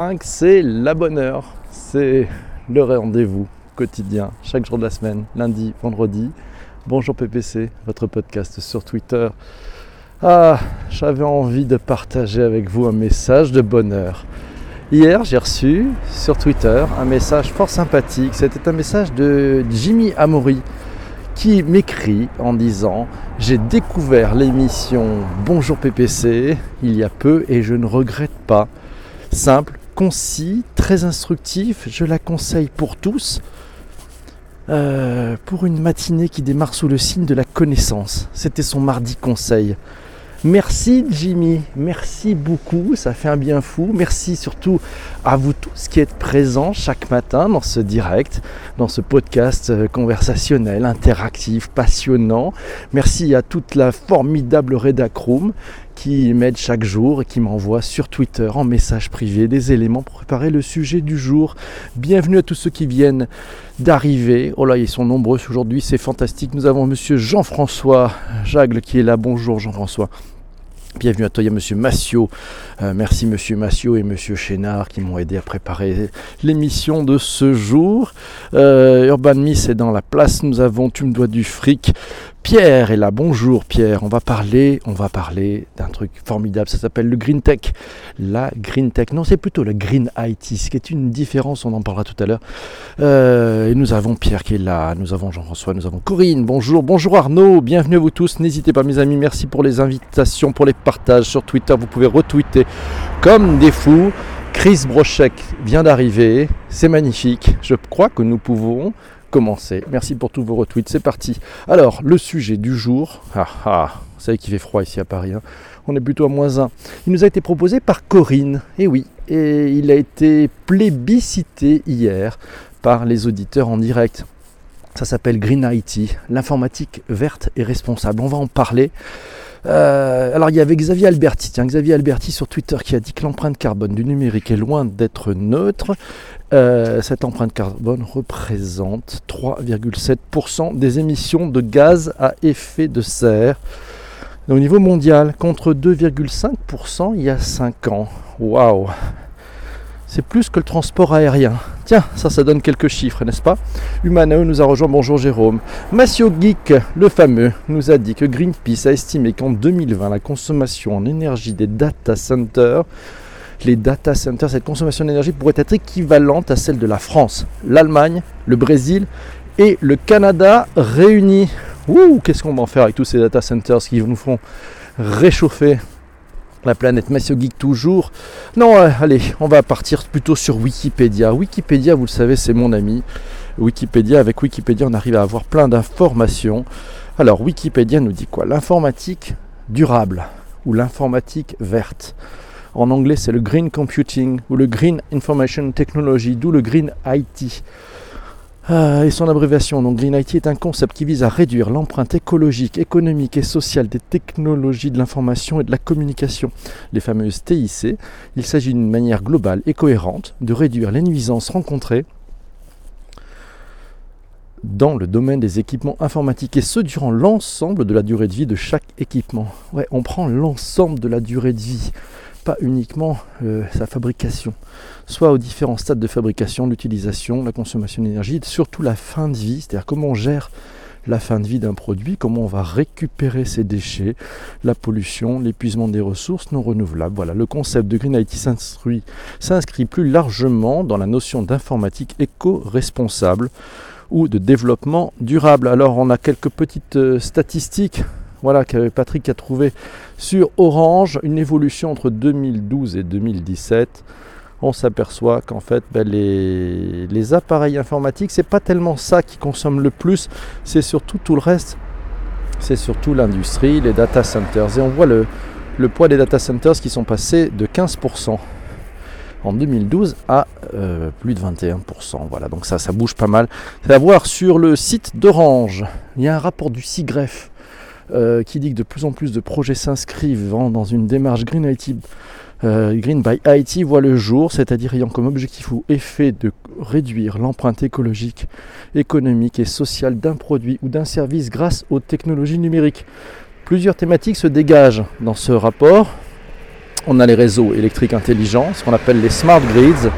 5, c'est la bonne heure. C'est le rendez-vous quotidien, chaque jour de la semaine, lundi, vendredi. Bonjour PPC, votre podcast sur Twitter. Ah, j'avais envie de partager avec vous un message de bonheur. Hier, j'ai reçu sur Twitter un message fort sympathique. C'était un message de Jimmy Amori qui m'écrit en disant J'ai découvert l'émission Bonjour PPC il y a peu et je ne regrette pas. Simple, concis, très instructif, je la conseille pour tous. Euh, pour une matinée qui démarre sous le signe de la connaissance. C'était son mardi conseil. Merci Jimmy, merci beaucoup, ça fait un bien fou. Merci surtout à vous tous qui êtes présents chaque matin dans ce direct, dans ce podcast euh, conversationnel, interactif, passionnant. Merci à toute la formidable Redacroom qui m'aide chaque jour et qui m'envoie sur Twitter en message privé des éléments pour préparer le sujet du jour. Bienvenue à tous ceux qui viennent d'arriver. Oh là, ils sont nombreux aujourd'hui, c'est fantastique. Nous avons monsieur Jean-François Jagle qui est là. Bonjour Jean-François. Bienvenue à toi, il y a Monsieur Massio. Euh, merci Monsieur Massio et Monsieur Chénard qui m'ont aidé à préparer l'émission de ce jour. Euh, Urban Miss est dans la place. Nous avons Tu me dois du fric. Pierre est là. Bonjour Pierre. On va parler, on va parler d'un truc formidable. Ça s'appelle le Green Tech. La Green Tech. Non, c'est plutôt le Green IT, ce qui est une différence. On en parlera tout à l'heure. Euh, et nous avons Pierre qui est là. Nous avons Jean-François. Nous avons Corinne. Bonjour. Bonjour Arnaud. Bienvenue à vous tous. N'hésitez pas, mes amis. Merci pour les invitations, pour les partages sur Twitter. Vous pouvez retweeter comme des fous. Chris Brochek vient d'arriver. C'est magnifique. Je crois que nous pouvons commencer. Merci pour tous vos retweets, c'est parti. Alors, le sujet du jour, ah ah, vous savez qu'il fait froid ici à Paris, hein. on est plutôt à moins 1. Il nous a été proposé par Corinne, et oui, et il a été plébiscité hier par les auditeurs en direct. Ça s'appelle Green IT, l'informatique verte et responsable. On va en parler. Euh, alors il y avait Xavier Alberti, tiens, Xavier Alberti sur Twitter qui a dit que l'empreinte carbone du numérique est loin d'être neutre. Euh, cette empreinte carbone représente 3,7% des émissions de gaz à effet de serre au niveau mondial, contre 2,5% il y a 5 ans. Waouh C'est plus que le transport aérien. Tiens, ça, ça donne quelques chiffres, n'est-ce pas Humano nous a rejoint, bonjour Jérôme. Massio Geek, le fameux, nous a dit que Greenpeace a estimé qu'en 2020, la consommation en énergie des data centers les data centers, cette consommation d'énergie pourrait être équivalente à celle de la France, l'Allemagne, le Brésil et le Canada réunis. Ouh, qu'est-ce qu'on va en faire avec tous ces data centers qui nous font réchauffer la planète Massio Geek toujours. Non, euh, allez, on va partir plutôt sur Wikipédia. Wikipédia, vous le savez, c'est mon ami. Wikipédia, avec Wikipédia, on arrive à avoir plein d'informations. Alors, Wikipédia nous dit quoi? L'informatique durable ou l'informatique verte? En anglais, c'est le Green Computing ou le Green Information Technology, d'où le Green IT. Ah, et son abréviation, donc Green IT, est un concept qui vise à réduire l'empreinte écologique, économique et sociale des technologies de l'information et de la communication, les fameuses TIC. Il s'agit d'une manière globale et cohérente de réduire les nuisances rencontrées dans le domaine des équipements informatiques et ce durant l'ensemble de la durée de vie de chaque équipement. Ouais, on prend l'ensemble de la durée de vie pas uniquement euh, sa fabrication, soit aux différents stades de fabrication, l'utilisation, la consommation d'énergie, surtout la fin de vie, c'est-à-dire comment on gère la fin de vie d'un produit, comment on va récupérer ses déchets, la pollution, l'épuisement des ressources non renouvelables. Voilà, le concept de Green IT s'inscrit plus largement dans la notion d'informatique éco-responsable ou de développement durable. Alors on a quelques petites euh, statistiques voilà, que Patrick a trouvé sur Orange, une évolution entre 2012 et 2017. On s'aperçoit qu'en fait, ben, les, appareils informatiques, c'est pas tellement ça qui consomme le plus, c'est surtout tout le reste. C'est surtout l'industrie, les data centers. Et on voit le, poids des data centers qui sont passés de 15% en 2012 à euh, plus de 21%. Voilà, donc ça, ça bouge pas mal. C'est à voir sur le site d'Orange. Il y a un rapport du CIGREF euh, qui dit que de plus en plus de projets s'inscrivent dans une démarche Green IT. Euh, Green by IT voit le jour, c'est-à-dire ayant comme objectif ou effet de réduire l'empreinte écologique, économique et sociale d'un produit ou d'un service grâce aux technologies numériques. Plusieurs thématiques se dégagent dans ce rapport. On a les réseaux électriques intelligents, ce qu'on appelle les smart grids,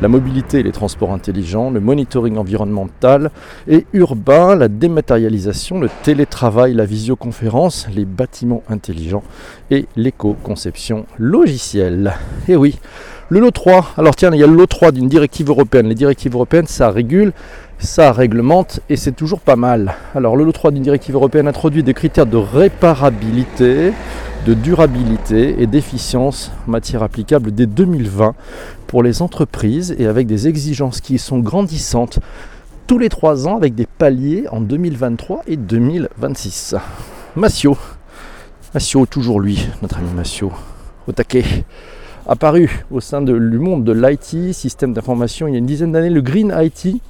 la mobilité et les transports intelligents, le monitoring environnemental et urbain, la dématérialisation, le télétravail, la visioconférence, les bâtiments intelligents et l'éco-conception logicielle. Et oui, le lot 3, alors tiens, il y a le lot 3 d'une directive européenne. Les directives européennes, ça régule, ça réglemente et c'est toujours pas mal. Alors le lot 3 d'une directive européenne introduit des critères de réparabilité, de durabilité et d'efficience en matière applicable dès 2020 pour les entreprises et avec des exigences qui sont grandissantes tous les trois ans avec des paliers en 2023 et 2026. Massio, Massio, toujours lui, notre ami Massio, au taquet, apparu au sein de, du monde de l'IT, système d'information, il y a une dizaine d'années, le Green IT.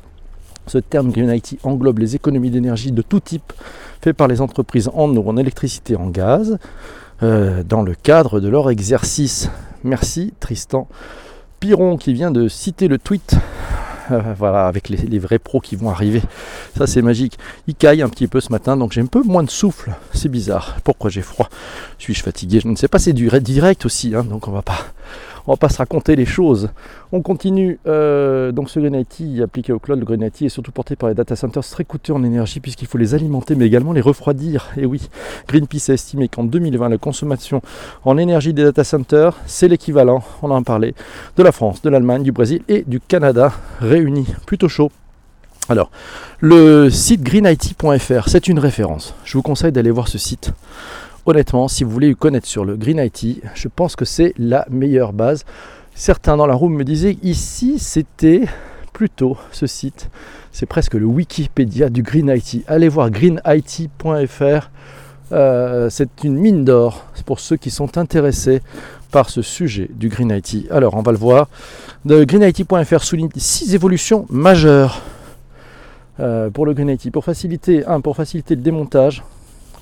Ce terme Green IT englobe les économies d'énergie de tout type faites par les entreprises en eau, en électricité, en gaz, euh, dans le cadre de leur exercice. Merci Tristan Piron qui vient de citer le tweet. Euh, voilà, avec les, vrais pros qui vont arriver. Ça, c'est magique. Il caille un petit peu ce matin, donc j'ai un peu moins de souffle. C'est bizarre. Pourquoi j'ai froid? Suis-je fatigué? Je ne sais pas. C'est du direct aussi, hein, donc on va pas on va pas se raconter les choses. On continue. Euh, donc ce Green IT appliqué au cloud, le Green IT est surtout porté par les data centers très coûteux en énergie puisqu'il faut les alimenter mais également les refroidir. Et oui, Greenpeace a estimé qu'en 2020, la consommation en énergie des data centers, c'est l'équivalent, on en a parlé, de la France, de l'Allemagne, du Brésil et du Canada réunis. Plutôt chaud. Alors, le site greenit.fr, c'est une référence. Je vous conseille d'aller voir ce site honnêtement, si vous voulez connaître sur le Green IT, je pense que c'est la meilleure base. Certains dans la room me disaient ici c'était plutôt ce site, c'est presque le Wikipédia du Green IT. Allez voir greenit.fr, euh, c'est une mine d'or pour ceux qui sont intéressés par ce sujet du Green IT. Alors on va le voir. greenit.fr souligne six évolutions majeures euh, pour le Green IT. Pour faciliter, un, pour faciliter le démontage,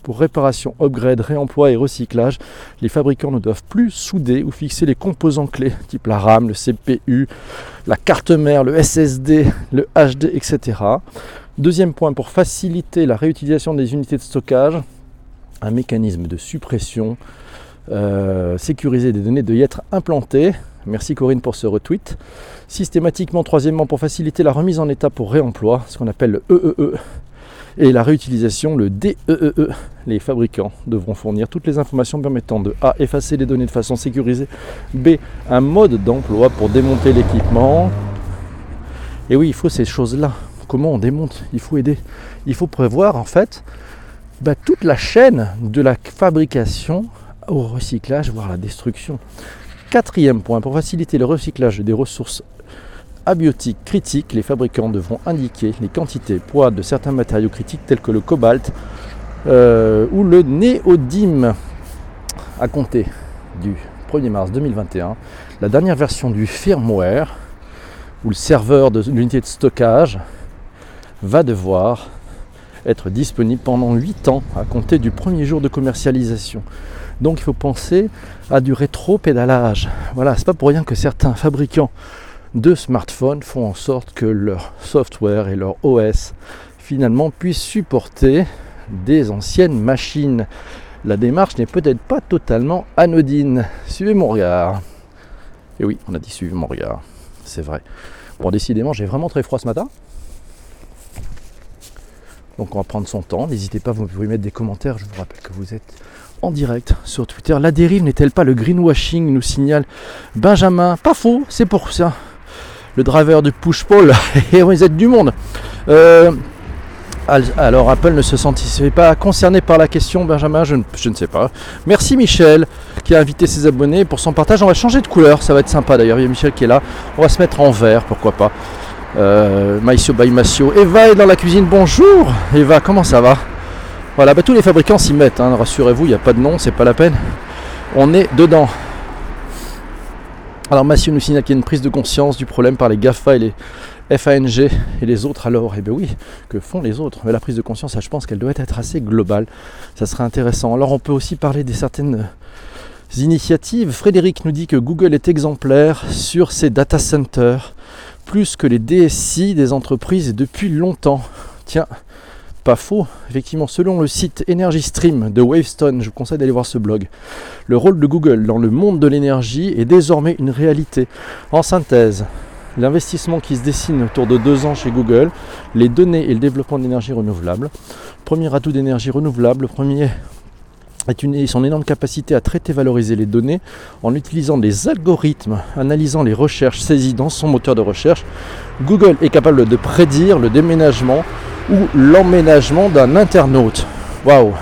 pour réparation, upgrade, réemploi et recyclage, les fabricants ne doivent plus souder ou fixer les composants clés, type la RAM, le CPU, la carte mère, le SSD, le HD, etc. Deuxième point, pour faciliter la réutilisation des unités de stockage, un mécanisme de suppression euh, sécurisé des données doit y être implanté. Merci Corinne pour ce retweet. Systématiquement, troisièmement, pour faciliter la remise en état pour réemploi, ce qu'on appelle le EEE, e, et la réutilisation, le DEEE. E e. Les fabricants devront fournir toutes les informations permettant de A. effacer les données de façon sécurisée, B. un mode d'emploi pour démonter l'équipement. Et oui, il faut ces choses-là. Comment on démonte? Il faut aider. Il faut prévoir en fait bah, toute la chaîne de la fabrication au recyclage, voire la destruction. Quatrième point, pour faciliter le recyclage des ressources abiotiques critiques, les fabricants devront indiquer les quantités poids de certains matériaux critiques tels que le cobalt euh, ou le néodyme. À compter du 1er mars 2021, la dernière version du firmware ou le serveur de l'unité de stockage va devoir être disponible pendant 8 ans à compter du premier jour de commercialisation. Donc il faut penser à du rétro-pédalage. Voilà, c'est pas pour rien que certains fabricants de smartphones font en sorte que leur software et leur OS finalement puissent supporter des anciennes machines. La démarche n'est peut-être pas totalement anodine. Suivez mon regard. Et oui, on a dit suivez mon regard. C'est vrai. Bon, décidément, j'ai vraiment très froid ce matin. Donc on va prendre son temps. N'hésitez pas, vous pouvez mettre des commentaires. Je vous rappelle que vous êtes en direct sur Twitter. La dérive n'est-elle pas le greenwashing nous signale Benjamin. Pas faux, c'est pour ça le driver du push-pull, et vous êtes du monde. Euh, alors Apple ne se sentit pas concerné par la question, Benjamin, je ne, sais pas. Merci Michel qui a invité ses abonnés pour son partage. On va changer de couleur, ça va être sympa d'ailleurs. Il y a Michel qui est là. On va se mettre en vert, pourquoi pas. Euh, Maïsio by Eva est dans la cuisine, bonjour Eva, comment ça va? Voilà, bah, tous les fabricants s'y mettent, hein. rassurez-vous, il n'y a pas de nom, c'est pas la peine. On est dedans. Alors Massio nous signale qu'il y a une prise de conscience du problème par les GAFA et les FANG et les autres alors. Eh bien oui, que font les autres? Mais la prise de conscience, je pense qu'elle doit être assez globale. Ça serait intéressant. Alors on peut aussi parler des certaines initiatives. Frédéric nous dit que Google est exemplaire sur ses data centers, plus que les DSI des entreprises depuis longtemps. Tiens, pas faux. Effectivement, selon le site Energy Stream de Wavestone, je vous conseille d'aller voir ce blog, le rôle de Google dans le monde de l'énergie est désormais une réalité. En synthèse, l'investissement qui se dessine autour de deux ans chez Google, les données et le développement d'énergie renouvelable. Premier atout d'énergie renouvelable, le premier est une, son énorme capacité à traiter et valoriser les données en utilisant des algorithmes, analysant les recherches saisies dans son moteur de recherche. Google est capable de prédire le déménagement ou l'emménagement d'un internaute. Waouh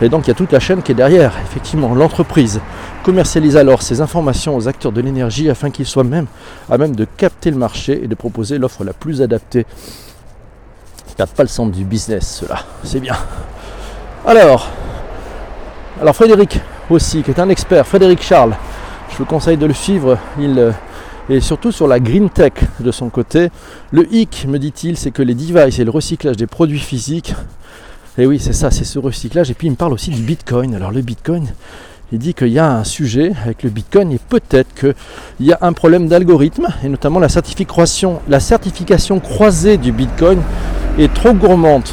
Et donc il y a toute la chaîne qui est derrière. Effectivement, l'entreprise commercialise alors ces informations aux acteurs de l'énergie afin qu'ils soient même à même de capter le marché et de proposer l'offre la plus adaptée. Ils pas le centre du business, cela. C'est bien. Alors, alors Frédéric aussi, qui est un expert, Frédéric Charles, je vous conseille de le suivre. Il est surtout sur la green tech de son côté. Le hic, me dit-il, c'est que les devices et le recyclage des produits physiques, et oui, c'est ça, c'est ce recyclage. Et puis il me parle aussi du Bitcoin. Alors le Bitcoin, il dit qu'il y a un sujet avec le Bitcoin et peut-être qu'il y a un problème d'algorithme et notamment la certification, la certification croisée du Bitcoin est trop gourmande,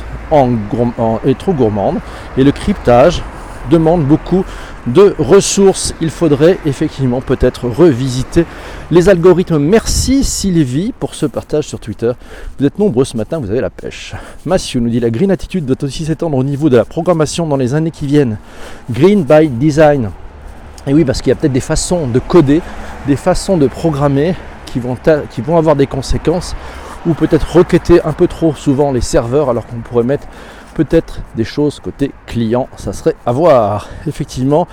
est trop gourmande et le cryptage demande beaucoup de ressources. Il faudrait effectivement peut-être revisiter les algorithmes. Merci Sylvie pour ce partage sur Twitter. Vous êtes nombreux ce matin, vous avez la pêche. Mathieu nous dit la green attitude doit aussi s'étendre au niveau de la programmation dans les années qui viennent. Green by design. Et oui, parce qu'il y a peut-être des façons de coder, des façons de programmer qui vont, qui vont avoir des conséquences ou peut-être requêter un peu trop souvent les serveurs alors qu'on pourrait mettre peut-être des choses côté client, ça serait à voir, effectivement.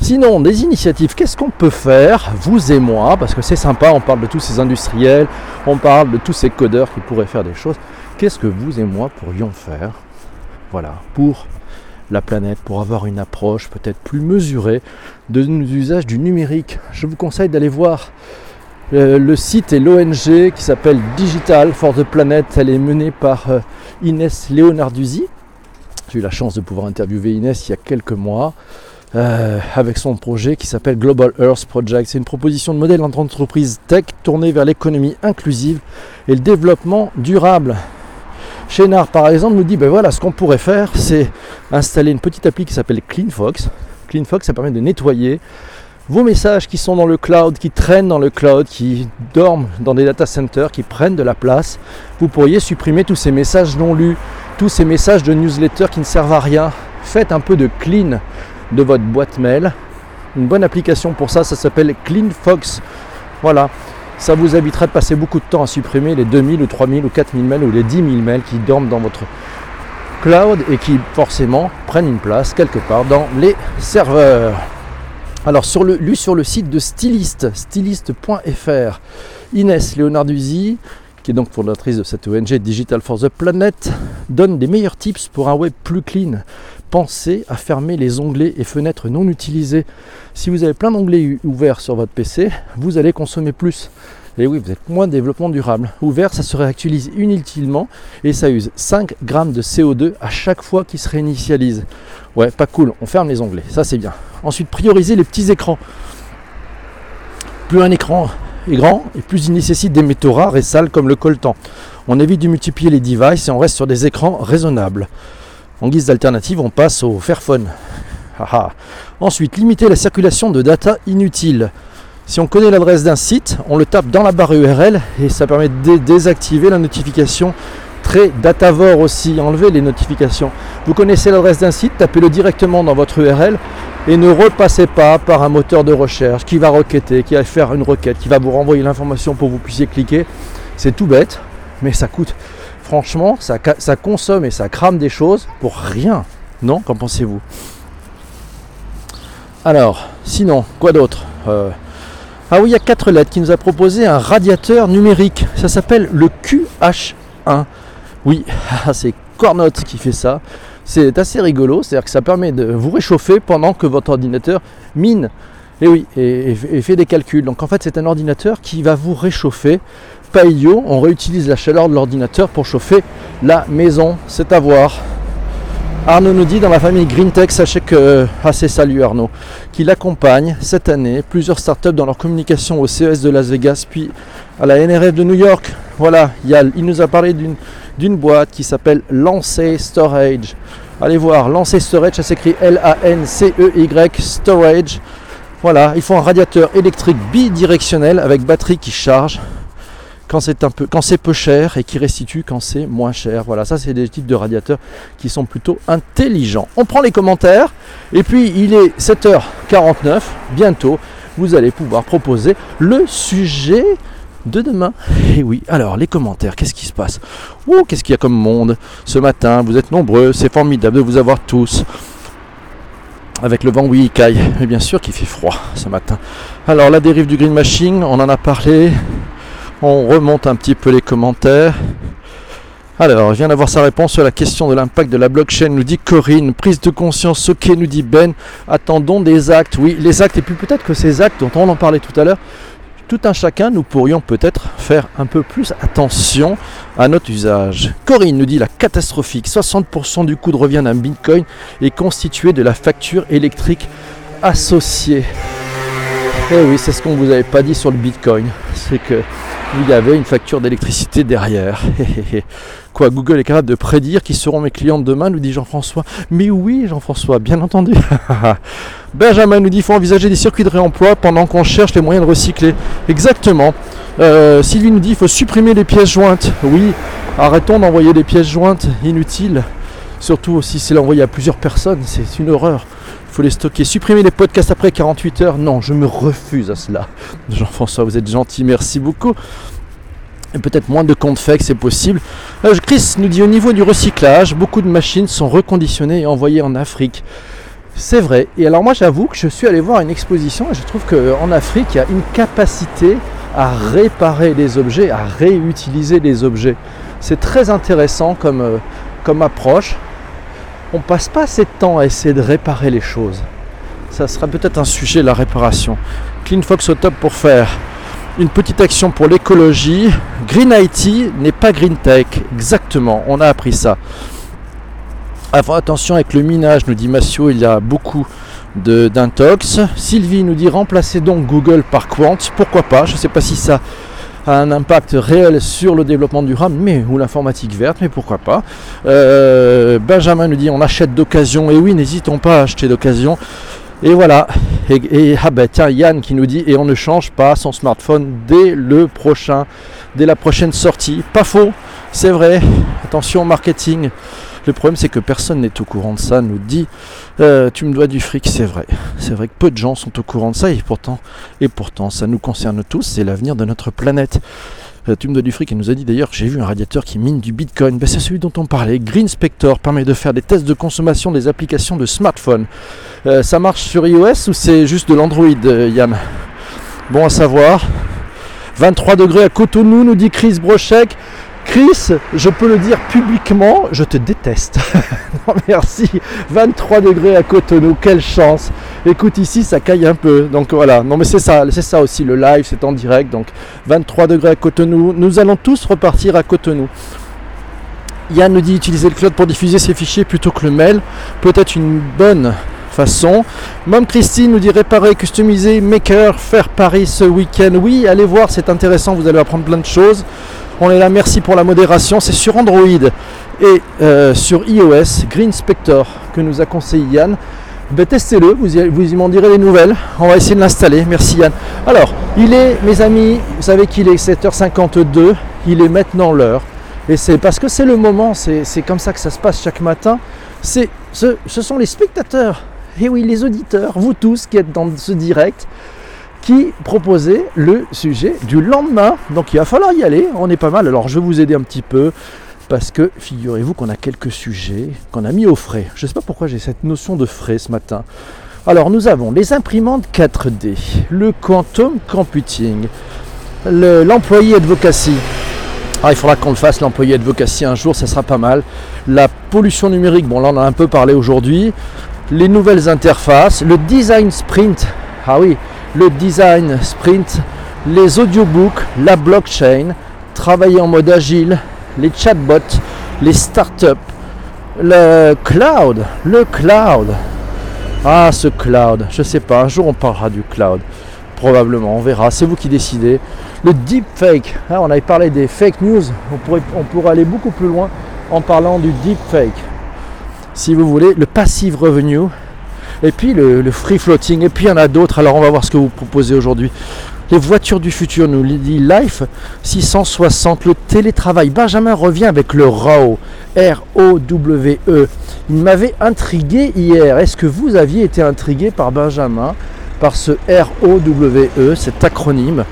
Sinon, des initiatives, qu'est-ce qu'on peut faire, vous et moi, parce que c'est sympa, on parle de tous ces industriels, on parle de tous ces codeurs qui pourraient faire des choses. Qu'est-ce que vous et moi pourrions faire, voilà, pour la planète, pour avoir une approche peut-être plus mesurée de l'usage du numérique? Je vous conseille d'aller voir euh, le site et l'ONG qui s'appelle Digital for the Planet. Elle est menée par euh, Inès Leonarduzzi. Eu la chance de pouvoir interviewer Inès il y a quelques mois euh, avec son projet qui s'appelle Global Earth Project. C'est une proposition de modèle d'entreprise tech tournée vers l'économie inclusive et le développement durable. Chénard, par exemple, nous dit ben voilà, ce qu'on pourrait faire, c'est installer une petite appli qui s'appelle CleanFox. CleanFox, ça permet de nettoyer vos messages qui sont dans le cloud, qui traînent dans le cloud, qui dorment dans des data centers, qui prennent de la place, vous pourriez supprimer tous ces messages non lus, tous ces messages de newsletter qui ne servent à rien. Faites un peu de clean de votre boîte mail. Une bonne application pour ça, ça s'appelle CleanFox. Voilà, ça vous évitera de passer beaucoup de temps à supprimer les 2000 ou 3000 ou 4000 mails ou les 10 000 mails qui dorment dans votre cloud et qui forcément prennent une place quelque part dans les serveurs. Alors, sur le, lu sur le site de Styliste, styliste.fr, Inès Leonarduzzi, qui est donc fondatrice de cette ONG Digital for the Planet, donne des meilleurs tips pour un web plus clean. Pensez à fermer les onglets et fenêtres non utilisés. Si vous avez plein d'onglets ouverts sur votre PC, vous allez consommer plus. Et oui, vous êtes moins développement durable. Ouvert, ça se réactualise inutilement et ça use 5 grammes de CO2 à chaque fois qu'il se réinitialise. Ouais, pas cool, on ferme les onglets, ça c'est bien. Ensuite, prioriser les petits écrans. Plus un écran grand et plus il nécessite des métaux rares et sales comme le coltan. On évite de multiplier les devices et on reste sur des écrans raisonnables. En guise d'alternative, on passe au Fairphone. Ensuite, limiter la circulation de data inutile. Si on connaît l'adresse d'un site, on le tape dans la barre URL et ça permet de désactiver la notification très datavore aussi, enlever les notifications. Vous connaissez l'adresse d'un site, tapez-le directement dans votre URL et ne repassez pas par un moteur de recherche qui va requêter, qui va faire une requête, qui va vous renvoyer l'information pour que vous puissiez cliquer. C'est tout bête, mais ça coûte. Franchement, ça, consomme et ça crame des choses pour rien. Non Qu'en pensez-vous? Alors, sinon, quoi d'autre? Euh, Ah oui, il y a quatre lettres qui nous a proposé un radiateur numérique. Ça s'appelle le QH1. Oui, c'est Cornot qui fait ça. C'est assez rigolo, c'est-à-dire que ça permet de vous réchauffer pendant que votre ordinateur mine. Et oui, et, fait des calculs. Donc en fait, c'est un ordinateur qui va vous réchauffer. Pas idiot, on réutilise la chaleur de l'ordinateur pour chauffer la maison. C'est à voir. Arnaud nous dit dans la famille GreenTech, sachez que, ah, salut Arnaud, qu'il accompagne cette année plusieurs startups dans leur communication au CES de Las Vegas, puis à la NRF de New York. Voilà, il, il nous a parlé d'une d'une boîte qui s'appelle Lancer Storage. Allez voir, Lancer Storage, ça s'écrit L-A-N-C-E-Y Storage. Voilà, il faut un radiateur électrique bidirectionnel avec batterie qui charge quand c'est peu quand c'est peu cher et qui restitue quand c'est moins cher. Voilà, ça c'est des types de radiateurs qui sont plutôt intelligents. On prend les commentaires et puis il est 7h49 bientôt vous allez pouvoir proposer le sujet de demain. Et oui, alors les commentaires, qu'est-ce qui se passe? Oh, qu'est-ce qu'il y a comme monde? Ce matin Vous êtes nombreux, c'est formidable de vous avoir tous. Avec le vent, oui, il caille. Mais bien sûr qu'il fait froid ce matin. Alors la dérive du Green Machine, on en a parlé. On remonte un petit peu les commentaires. Alors, je viens d'avoir sa réponse sur la question de l'impact de la blockchain, nous dit Corinne. Prise de conscience, ok, nous dit Ben. Attendons des actes. Oui, les actes, et puis peut-être que ces actes dont on en parlait tout à l'heure, tout un chacun, nous pourrions peut-être faire un peu plus attention à notre usage. Corinne nous dit la catastrophique. 60% du coût de revient d'un bitcoin est constitué de la facture électrique associée. Eh oui, c'est ce qu'on vous avait pas dit sur le bitcoin. C'est que il y avait une facture d'électricité derrière. Quoi, Google est capable de prédire qui seront mes clients demain, nous dit Jean-François. Mais oui, Jean-François, bien entendu. Benjamin nous dit qu'il faut envisager des circuits de réemploi pendant qu'on cherche les moyens de recycler. Exactement. Euh, Sylvie nous dit qu'il faut supprimer les pièces jointes. Oui, arrêtons d'envoyer des pièces jointes inutiles. Surtout si c'est l'envoyer à plusieurs personnes, c'est une horreur. Il faut les stocker. Supprimer les podcasts après 48 heures, non, je me refuse à cela. Jean-François, vous êtes gentil, merci beaucoup peut-être moins de comptes faits, c'est possible. Euh, Chris nous dit au niveau du recyclage, beaucoup de machines sont reconditionnées et envoyées en Afrique. C'est vrai. Et alors moi j'avoue que je suis allé voir une exposition et je trouve qu'en Afrique il y a une capacité à réparer les objets, à réutiliser les objets. C'est très intéressant comme, euh, comme approche. On passe pas assez de temps à essayer de réparer les choses. Ça sera peut-être un sujet la réparation. Clean Fox au top pour faire une petite action pour l'écologie. Green IT n'est pas Green Tech, exactement, on a appris ça. attention avec le minage, nous dit Massio, il y a beaucoup d'intox. Sylvie nous dit remplacer donc Google par Quant, pourquoi pas, je ne sais pas si ça un impact réel sur le développement durable, mais ou l'informatique verte, mais pourquoi pas. Euh, Benjamin nous dit on achète d'occasion, et oui, n'hésitons pas à acheter d'occasion. Et voilà. Et, ah ben tiens, Yann qui nous dit et on ne change pas son smartphone dès le prochain, dès la prochaine sortie. Pas faux, c'est vrai. Attention au marketing. Le problème c'est que personne n'est au courant de ça, nous dit euh, tu me dois du fric, c'est vrai. C'est vrai que peu de gens sont au courant de ça et pourtant, et pourtant ça nous concerne tous, c'est l'avenir de notre planète. Euh, tu me dois du fric et nous a dit d'ailleurs j'ai vu un radiateur qui mine du bitcoin. Ben, c'est celui dont on parlait. Green Spector permet de faire des tests de consommation des applications de smartphone. Euh, ça marche sur iOS ou c'est juste de l'Android, euh, Yann? Bon à savoir. 23 degrés à Cotonou, nous dit Chris Brochek. Chris, je peux le dire publiquement, je te déteste. non, merci. 23 degrés à Cotonou, quelle chance. Écoute, ici, ça caille un peu. Donc voilà. Non, mais c'est ça, c'est ça aussi. Le live, c'est en direct. Donc 23 degrés à Cotonou. Nous allons tous repartir à Cotonou. Yann nous dit utiliser le cloud pour diffuser ses fichiers plutôt que le mail. Peut-être une bonne façon. Mom Christine nous dit réparer, customiser, maker, faire Paris ce week-end. Oui, allez voir, c'est intéressant, vous allez apprendre plein de choses. On est là, merci pour la modération. C'est sur Android et euh, sur iOS, Green Spector, que nous a conseillé Yann. Ben, testez-le, vous vous m'en direz des nouvelles. On va essayer de l'installer. Merci Yann. Alors, il est, mes amis, vous savez qu'il est 7h52. Il est maintenant l'heure. Et c'est parce que c'est le moment, c'est comme ça que ça se passe chaque matin. Ce, ce sont les spectateurs et oui, les auditeurs, vous tous qui êtes dans ce direct, qui proposez le sujet du lendemain. Donc il va falloir y aller, on est pas mal. Alors je vais vous aider un petit peu parce que figurez-vous qu'on a quelques sujets qu'on a mis au frais. Je ne sais pas pourquoi j'ai cette notion de frais ce matin. Alors nous avons les imprimantes 4D, le quantum computing, l'employé advocacy. Ah, il faudra qu'on le fasse, l'employé advocacy un jour, ça sera pas mal. La pollution numérique, bon là on en a un peu parlé aujourd'hui les nouvelles interfaces, le design sprint, ah oui, le design sprint, les audiobooks, la blockchain, travailler en mode agile, les chatbots, les startups, le cloud, le cloud. Ah, ce cloud, je sais pas, un jour on parlera du cloud. Probablement, on verra, c'est vous qui décidez. Le deepfake, hein, on avait parlé des fake news, on pourrait, on pourrait aller beaucoup plus loin en parlant du deepfake. Si vous voulez, le passive revenue, et puis le, free floating, et puis il y en a d'autres, alors on va voir ce que vous proposez aujourd'hui. Les voitures du futur, nous dit Life 660, le télétravail. Benjamin revient avec le RAW, R-O-W-E. Il m'avait intrigué hier. Est-ce que vous aviez été intrigué par Benjamin, par ce R-O-W-E, cet acronyme?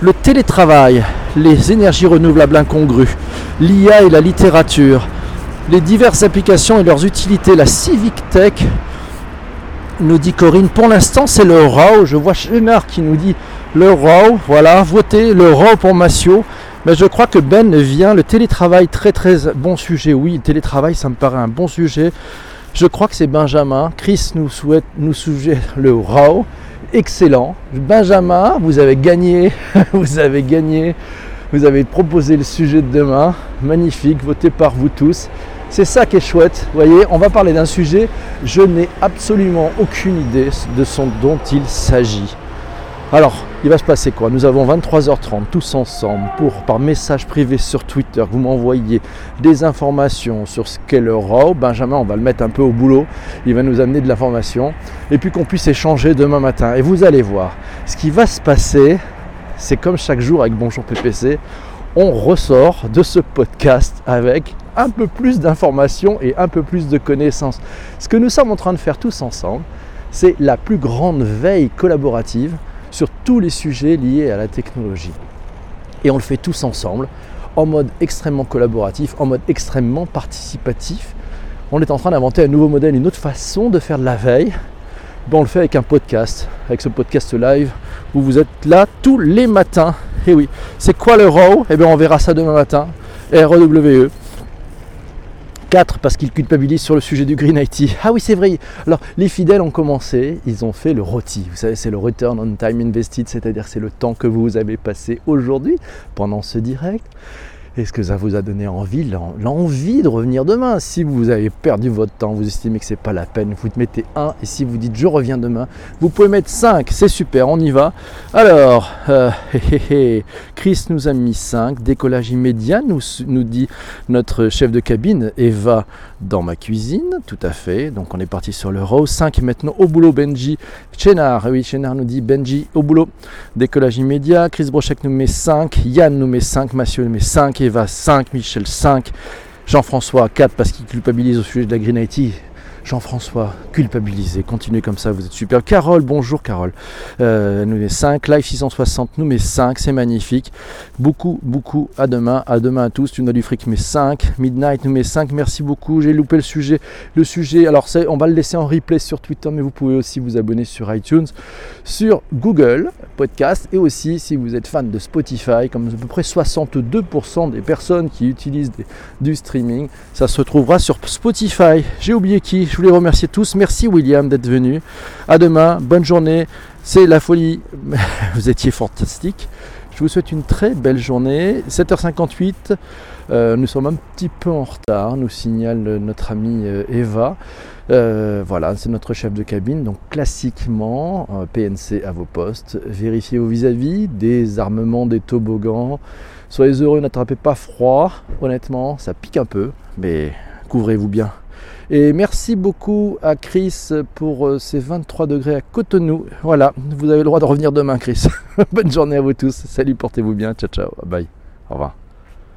Le télétravail, les énergies renouvelables incongrues, l'IA et la littérature, les diverses applications et leurs utilités, la civic tech, nous dit Corinne. Pour l'instant, c'est le RAW. Je vois Chénard qui nous dit le RAW. Voilà, votez le RAW pour Massio. Mais je crois que Ben vient. Le télétravail, très très bon sujet. Oui, le télétravail, ça me paraît un bon sujet. Je crois que c'est Benjamin. Chris nous souhaite, nous suggère le RAW. Excellent. Benjamin, vous avez gagné. vous avez gagné. Vous avez proposé le sujet de demain. Magnifique. Votez par vous tous. C'est ça qui est chouette. Vous voyez, on va parler d'un sujet. Je n'ai absolument aucune idée de ce dont il s'agit. Alors, il va se passer quoi? Nous avons 23h30 tous ensemble pour, par message privé sur Twitter, vous m'envoyez des informations sur ce qu'est le. Benjamin, on va le mettre un peu au boulot. Il va nous amener de l'information. Et puis qu'on puisse échanger demain matin. Et vous allez voir, ce qui va se passer, c'est comme chaque jour avec Bonjour PPC, on ressort de ce podcast avec un peu plus d'informations et un peu plus de connaissances. Ce que nous sommes en train de faire tous ensemble, c'est la plus grande veille collaborative sur tous les sujets liés à la technologie. Et on le fait tous ensemble, en mode extrêmement collaboratif, en mode extrêmement participatif. On est en train d'inventer un nouveau modèle, une autre façon de faire de la veille. Ben, on le fait avec un podcast, avec ce podcast live où vous êtes là tous les matins. Et oui, c'est quoi le RAW? Eh bien, on verra ça demain matin. R-E-W-E. 4 parce qu'ils culpabilisent sur le sujet du Green IT. Ah oui, c'est vrai. Alors, les fidèles ont commencé, ils ont fait le ROTI. Vous savez, c'est le Return on Time Invested, c'est-à-dire c'est le temps que vous avez passé aujourd'hui pendant ce direct. Est-ce que ça vous a donné envie, l'envie de revenir demain Si vous avez perdu votre temps, vous estimez que c'est pas la peine, vous mettez 1 et si vous dites je reviens demain, vous pouvez mettre 5, c'est super, on y va. Alors, euh, Chris nous a mis 5, décollage immédiat, nous, nous dit notre chef de cabine, Eva, dans ma cuisine, tout à fait. Donc on est parti sur le row 5 maintenant au boulot, Benji. Chénard, oui, Chénard nous dit Benji au boulot, décollage immédiat. Chris Brochek nous met 5, Yann nous met 5, Mathieu nous met 5. Eva 5, Michel 5, Jean-François 4 parce qu'il culpabilise au sujet de la Green IT. Jean-François, culpabilisé, continuez comme ça, vous êtes super. Carole, bonjour Carole, euh, nous met 5, Live 660 nous met 5, c'est magnifique. Beaucoup, beaucoup, à demain, à demain à tous. Tu as du fric, mais 5, Midnight nous met 5, merci beaucoup, j'ai loupé le sujet. Le sujet, alors on va le laisser en replay sur Twitter, mais vous pouvez aussi vous abonner sur iTunes, sur Google Podcast, et aussi si vous êtes fan de Spotify, comme à peu près 62% des personnes qui utilisent du streaming, ça se retrouvera sur Spotify. J'ai oublié qui? Je voulais remercier tous. Merci William d'être venu. À demain. Bonne journée. C'est la folie. Vous étiez fantastique. Je vous souhaite une très belle journée. 7h58. Euh, nous sommes un petit peu en retard, nous signale notre amie euh, Eva. Euh, voilà, c'est notre chef de cabine. Donc classiquement, PNC à vos postes. Vérifiez vos vis-à-vis, des armements, des toboggans. Soyez heureux, n'attrapez pas froid. Honnêtement, ça pique un peu, mais couvrez-vous bien. Et merci beaucoup à Chris pour euh, ces 23 degrés à Cotonou. Voilà, vous avez le droit de revenir demain, Chris. Bonne journée à vous tous. Salut, portez-vous bien. Ciao, ciao. Bye. Au revoir.